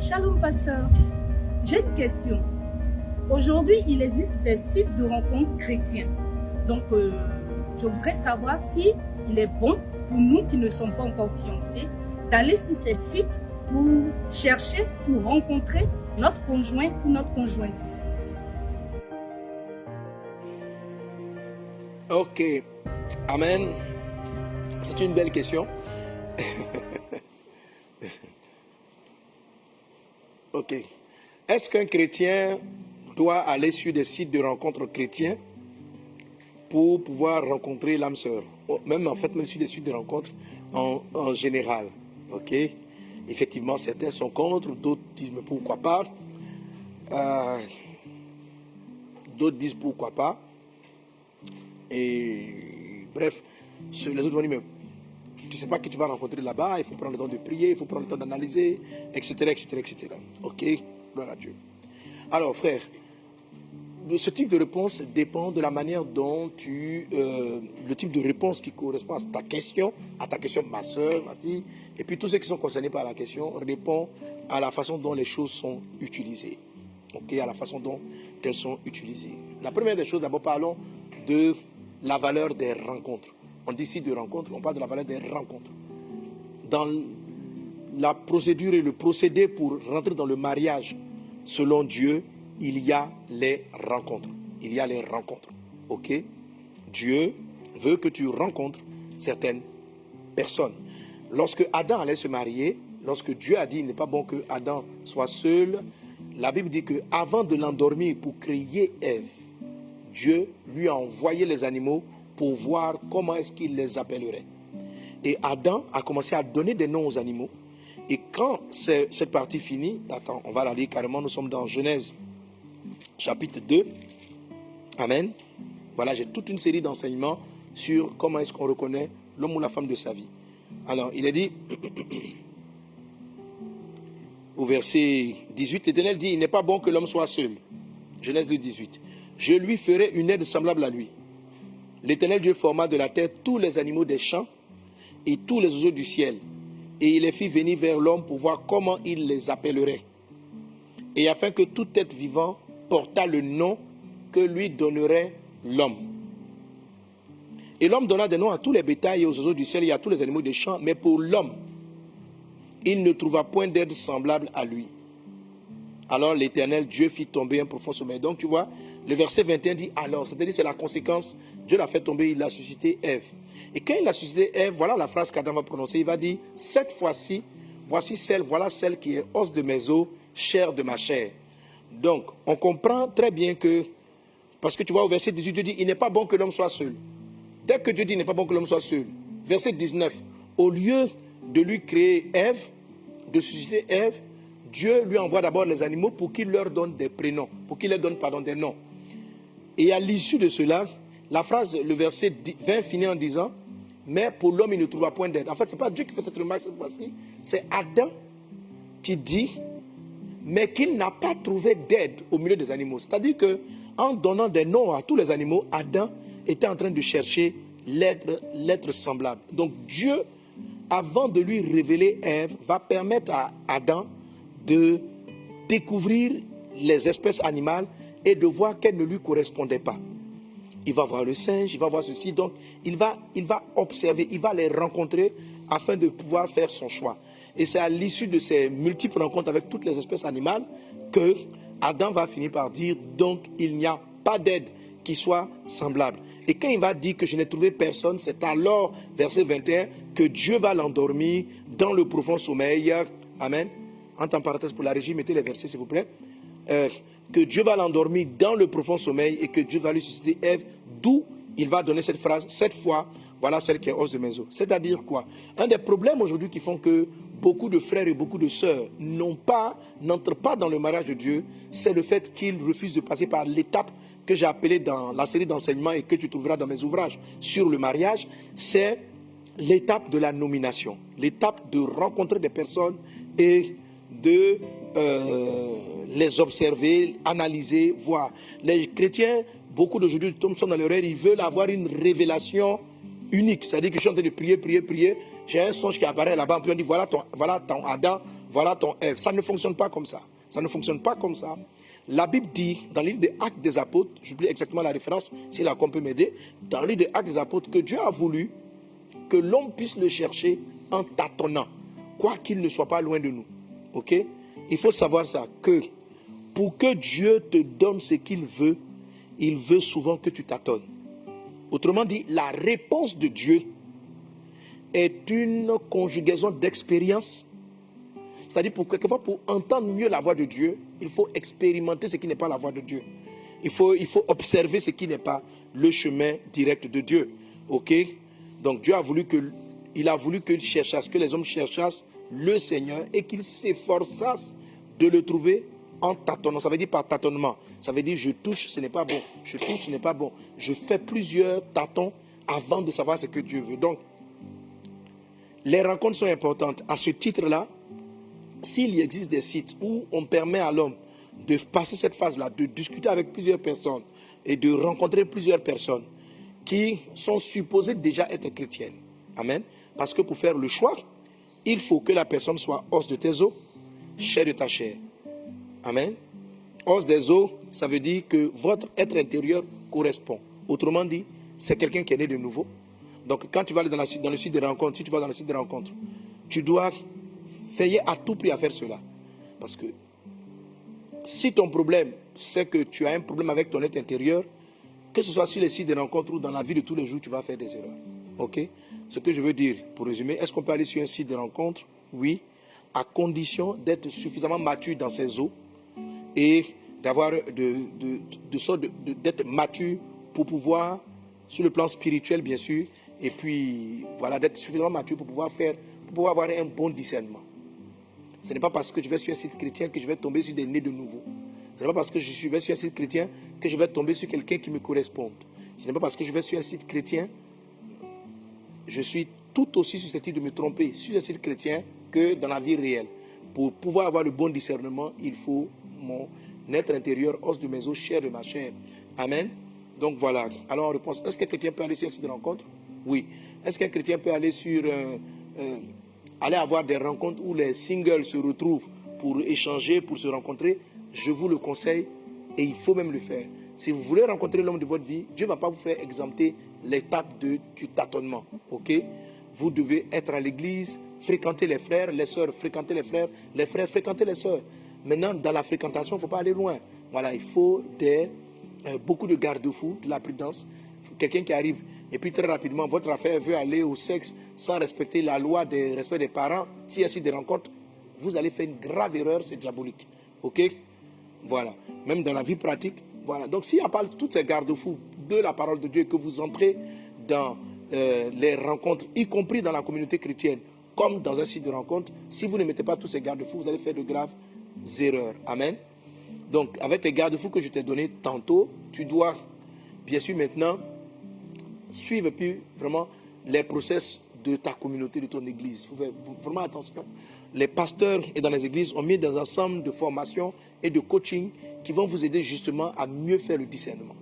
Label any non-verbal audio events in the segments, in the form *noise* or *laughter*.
Shalom pasteur. J'ai une question. Aujourd'hui, il existe des sites de rencontres chrétiens. Donc, euh, je voudrais savoir si il est bon pour nous qui ne sommes pas encore fiancés d'aller sur ces sites pour chercher, pour rencontrer notre conjoint ou notre conjointe. Ok. Amen. C'est une belle question. *laughs* ok. Est-ce qu'un chrétien doit aller sur des sites de rencontres chrétiens pour pouvoir rencontrer l'âme sœur? Oh, Même en fait, même sur des sites de rencontres en, général. Ok. Effectivement, certains sont contre, d'autres disent mais pourquoi pas? Euh, d'autres disent pourquoi pas? Et bref, les autres vont dire, mais tu sais pas que tu vas rencontrer là-bas, il faut prendre le temps de prier, il faut prendre le temps d'analyser, etc., etc., etc. Ok? Gloire à Dieu. Alors, frère, ce type de réponse dépend de la manière dont tu... euh, le type de réponse qui correspond à ta question, à ta question, ma soeur, ma fille, et puis tous ceux qui sont concernés par la question répondent à la façon dont les choses sont utilisées. Ok, à la façon dont elles sont utilisées. La première des choses, d'abord parlons de la valeur des rencontres. On dit ici de rencontres, on parle de la valeur des rencontres. Dans la procédure et le procédé pour rentrer dans le mariage, selon Dieu, il y a les rencontres. Il y a les rencontres. Ok? Dieu veut que tu rencontres certaines personnes. Lorsque Adam allait se marier, lorsque Dieu a dit il n'est pas bon que Adam soit seul, la Bible dit que avant de l'endormir pour créer Ève, Dieu lui a envoyé les animaux pour voir comment est-ce qu'il les appellerait. Et Adam a commencé à donner des noms aux animaux. Et quand cette partie finie, attends, on va la lire carrément, nous sommes dans Genèse chapitre 2. Amen. Voilà, j'ai toute une série d'enseignements sur comment est-ce qu'on reconnaît l'homme ou la femme de sa vie. Alors, il est dit, *clears throat* au verset 18, l'Éternel dit, il n'est pas bon que l'homme soit seul. Genèse 2, 18. Je lui ferai une aide semblable à lui. L'Éternel Dieu forma de la terre tous les animaux des champs et tous les oiseaux du ciel. Et il les fit venir vers l'homme pour voir comment il les appellerait. Et afin que tout être vivant portât le nom que lui donnerait l'homme. Et l'homme donna des noms à tous les bétails et aux oiseaux du ciel et à tous les animaux des champs, mais pour l'homme, il ne trouva point d'aide semblable à lui. Alors l'Éternel Dieu fit tomber un profond sommeil. Donc tu vois, le verset 21 dit alors, c'est-à-dire c'est la conséquence, Dieu l'a fait tomber, il a suscité Ève. Et quand il a suscité Ève, voilà la phrase qu'Adam va prononcer, il va dire, cette fois-ci, voici celle, voilà celle qui est os de mes os, chair de ma chair. Donc, on comprend très bien que, parce que tu vois au verset 18, Dieu dit, il n'est pas bon que l'homme soit seul. Dès que Dieu dit, il n'est pas bon que l'homme soit seul, verset 19, au lieu de lui créer Ève, de susciter Ève, Dieu lui envoie d'abord les animaux pour qu'il leur donne des prénoms, pour qu'il leur donne pardon, des noms. Et à l'issue de cela, la phrase, le verset 20 finit en disant, mais pour l'homme, il ne trouva point d'aide. En fait, ce n'est pas Dieu qui fait cette remarque cette fois-ci, c'est Adam qui dit, mais qu'il n'a pas trouvé d'aide au milieu des animaux. C'est-à-dire que en donnant des noms à tous les animaux, Adam était en train de chercher l'être, l'être semblable. Donc Dieu, avant de lui révéler Ève, va permettre à Adam de découvrir les espèces animales et de voir qu'elles ne lui correspondaient pas. Il va voir le singe, il va voir ceci, donc il va, il va observer, il va les rencontrer afin de pouvoir faire son choix. Et c'est à l'issue de ces multiples rencontres avec toutes les espèces animales que Adam va finir par dire, donc il n'y a pas d'aide qui soit semblable. Et quand il va dire que je n'ai trouvé personne, c'est alors, verset 21, que Dieu va l'endormir dans le profond sommeil. Amen. Entre parenthèses pour la régie, mettez les versets s'il vous plaît. Euh, que Dieu va l'endormir dans le profond sommeil et que Dieu va lui susciter Ève, d'où il va donner cette phrase, cette fois, voilà celle qui est os de mes os. C'est-à-dire quoi? Un des problèmes aujourd'hui qui font que beaucoup de frères et beaucoup de sœurs n'ont pas, n'entrent pas dans le mariage de Dieu, c'est le fait qu'ils refusent de passer par l'étape que j'ai appelée dans la série d'enseignements et que tu trouveras dans mes ouvrages sur le mariage, c'est l'étape de la nomination, l'étape de rencontrer des personnes et de euh, les observer, analyser, voir. Les chrétiens, beaucoup d'aujourd'hui sont dans l'erreur, ils veulent avoir une révélation unique. C'est-à-dire que je suis en train de prier, prier, prier. J'ai un songe qui apparaît là-bas, puis on dit voilà ton, voilà ton Adam, voilà ton F. Ça ne fonctionne pas comme ça. Ça ne fonctionne pas comme ça. La Bible dit, dans le livre des Actes des Apôtres, j'oublie exactement la référence, si la peut m'aider, dans le livre des Actes des Apôtres, que Dieu a voulu que l'homme puisse le chercher en tâtonnant, quoi qu'il ne soit pas loin de nous. Ok? Il faut savoir ça, que pour que Dieu te donne ce qu'il veut, il veut souvent que tu tâtonnes. Autrement dit, la réponse de Dieu est une conjugaison d'expérience. C'est-à-dire, pour quelquefois, pour entendre mieux la voix de Dieu, il faut expérimenter ce qui n'est pas la voix de Dieu. Il faut, il faut observer ce qui n'est pas le chemin direct de Dieu. OK? Donc, Dieu a voulu que, il a voulu qu'il cherchasse, que les hommes cherchassent le Seigneur et qu'ils s'efforçassent de le trouver en tâtonnant. Ça veut dire par tâtonnement. Ça veut dire je touche, ce n'est pas bon. Je touche, ce n'est pas bon. Je fais plusieurs tâtons avant de savoir ce que Dieu veut. Donc, les rencontres sont importantes. À ce titre-là, s'il existe des sites où on permet à l'homme de passer cette phase-là, de discuter avec plusieurs personnes et de rencontrer plusieurs personnes qui sont supposées déjà être chrétiennes. Amen. Parce que pour faire le choix, il faut que la personne soit os de tes os, chair de ta chair. Amen. Os des os, ça veut dire que votre être intérieur correspond. Autrement dit, c'est quelqu'un qui est né de nouveau. Donc, quand tu vas aller dans, le site de rencontre, si tu vas dans le site de rencontre, tu dois veiller à tout prix à faire cela. Parce que si ton problème, c'est que tu as un problème avec ton être intérieur, que ce soit sur les sites de rencontre ou dans la vie de tous les jours, tu vas faire des erreurs. OK? Ce que je veux dire, pour résumer, est-ce qu'on peut aller sur un site de rencontre? Oui, à condition d'être suffisamment mature dans ses eaux et d'avoir de, d'être mature pour pouvoir, sur le plan spirituel bien sûr, et puis voilà, d'être suffisamment mature pour pouvoir faire, pour pouvoir avoir un bon discernement. Ce n'est pas parce que je vais sur un site chrétien que je vais tomber sur des nés de nouveau. Ce n'est pas parce que je vais sur un site chrétien que je vais tomber sur quelqu'un qui me corresponde. Ce n'est pas parce que je vais sur un site chrétien, je suis tout aussi susceptible de me tromper sur un site chrétien que dans la vie réelle. Pour pouvoir avoir le bon discernement, il faut mon être intérieur, os de mes os, chair de ma chair. Amen. Donc voilà. Alors en réponse, est-ce qu'un chrétien peut aller sur un site de rencontre? Oui. Est-ce qu'un chrétien peut aller sur euh, euh, aller avoir des rencontres où les singles se retrouvent pour échanger, pour se rencontrer? Je vous le conseille et il faut même le faire. Si vous voulez rencontrer l'homme de votre vie, Dieu ne va pas vous faire exempter l'étape du tâtonnement. Ok? Vous devez être à l'église, fréquenter les frères, les sœurs, fréquenter les frères, les frères, fréquenter les sœurs. Maintenant, dans la fréquentation, il ne faut pas aller loin. Voilà, il faut des, euh, beaucoup de garde-fous, de la prudence. Quelqu'un qui arrive et puis très rapidement, votre affaire veut aller au sexe sans respecter la loi de respect des parents. A ainsi des rencontres, vous allez faire une grave erreur, c'est diabolique. OK? Voilà. Même dans la vie pratique, voilà. Donc s'il n'y a pas toutes ces garde-fous de la parole de Dieu que vous entrez dans euh, les rencontres, y compris dans la communauté chrétienne, comme dans un site de rencontre, si vous ne mettez pas tous ces garde-fous, vous allez faire de graves erreurs. Amen. Donc, avec les garde-fous que je t'ai donnés tantôt, tu dois, bien sûr, maintenant, suivre plus vraiment les process de ta communauté, de ton église. Faut faire vraiment attention. Les pasteurs et dans les églises ont mis des ensembles de formations et de coaching qui vont vous aider justement à mieux faire le discernement.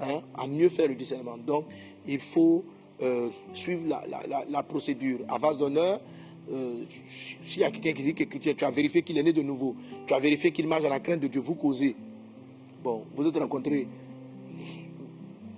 Hein, à mieux faire le discernement. Donc, il faut euh, suivre la, procédure. À vase d'honneur, euh, s'il y a quelqu'un qui dit que tu as vérifié qu'il est né de nouveau, tu as vérifié qu'il marche dans la crainte de Dieu, vous causez. Bon, vous êtes rencontrés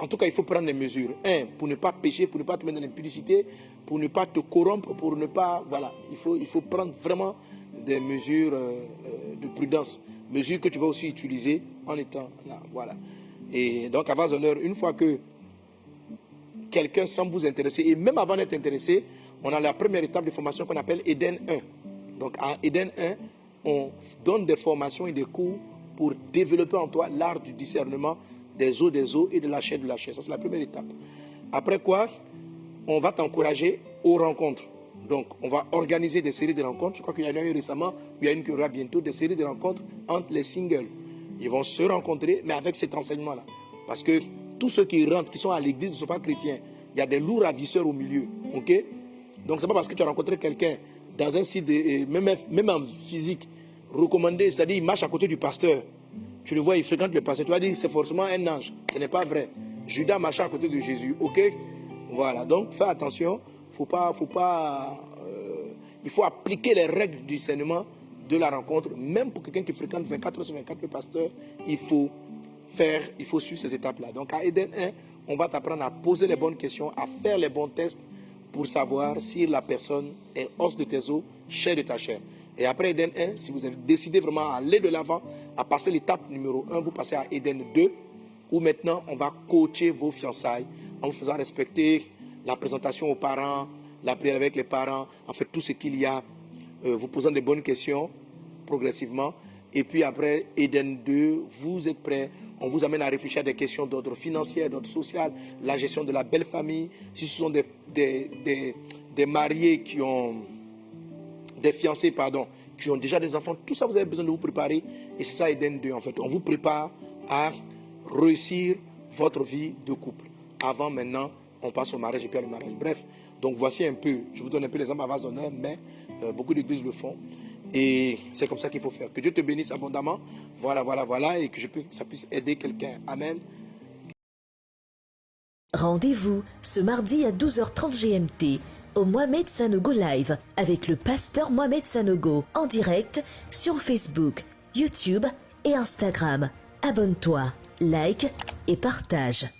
en tout cas, il faut prendre des mesures. Un, pour ne pas pécher, pour ne pas te mettre dans l'impudicité, pour ne pas te corrompre, pour ne pas. Voilà, il faut, il faut prendre vraiment des mesures euh, euh, de prudence. Mesures que tu vas aussi utiliser en étant là. Voilà. Et donc, avant honneur, une fois que quelqu'un semble vous intéresser, et même avant d'être intéressé, on a la première étape de formation qu'on appelle Eden 1. Donc, à Eden 1, on donne des formations et des cours pour développer en toi l'art du discernement des eaux des eaux et de la chair de la chair. Ça, c'est la première étape. Après quoi, on va t'encourager aux rencontres. Donc, on va organiser des séries de rencontres. Je crois qu'il y en a eu récemment, il y a une qui aura bientôt, des séries de rencontres entre les singles. Ils vont se rencontrer, mais avec cet enseignement-là. Parce que tous ceux qui rentrent, qui sont à l'église, ne sont pas chrétiens. Il y a des lourds ravisseurs au milieu. OK? Donc, ce n'est pas parce que tu as rencontré quelqu'un dans un site, même, même en physique, recommandé, c'est-à-dire il marche à côté du pasteur. Tu le vois, il fréquente le passé. Tu vas dire, c'est forcément un ange. Ce n'est pas vrai. Judas marchait à côté de Jésus. OK? Voilà. Donc, fais attention. Faut pas, euh, il faut appliquer les règles du discernement de la rencontre, même pour quelqu'un qui fréquente 24 heures sur 24 le pasteur, il faut faire, il faut suivre ces étapes-là. Donc à Eden 1, on va t'apprendre à poser les bonnes questions, à faire les bons tests pour savoir si la personne est os de tes os, chair de ta chair. Et après Eden 1, si vous avez décidé vraiment à aller de l'avant, à passer l'étape numéro 1, vous passez à Eden 2, où maintenant on va coacher vos fiançailles en vous faisant respecter la présentation aux parents, la prière avec les parents, en fait tout ce qu'il y a, euh, vous posant des bonnes questions progressivement. Et puis après Eden 2, vous êtes prêts, on vous amène à réfléchir à des questions d'ordre financier, d'ordre social, la gestion de la belle famille, si ce sont des, mariés qui ont, des fiancés, pardon, qui ont déjà des enfants, tout ça vous avez besoin de vous préparer. Et c'est ça Eden 2 en fait. On vous prépare à réussir votre vie de couple. Avant, maintenant, on passe au mariage et puis à le mariage. Bref, donc voici un peu, je vous donne un peu les hommes à honneur, mais euh, beaucoup d'églises le font. Et c'est comme ça qu'il faut faire. Que Dieu te bénisse abondamment. Voilà, voilà, voilà. Et que je ça puisse aider quelqu'un. Amen. Rendez-vous ce mardi à 12h30 GMT au Mohamed Sanogo Live avec le pasteur Mohamed Sanogo en direct sur Facebook, YouTube et Instagram. Abonne-toi, like et partage.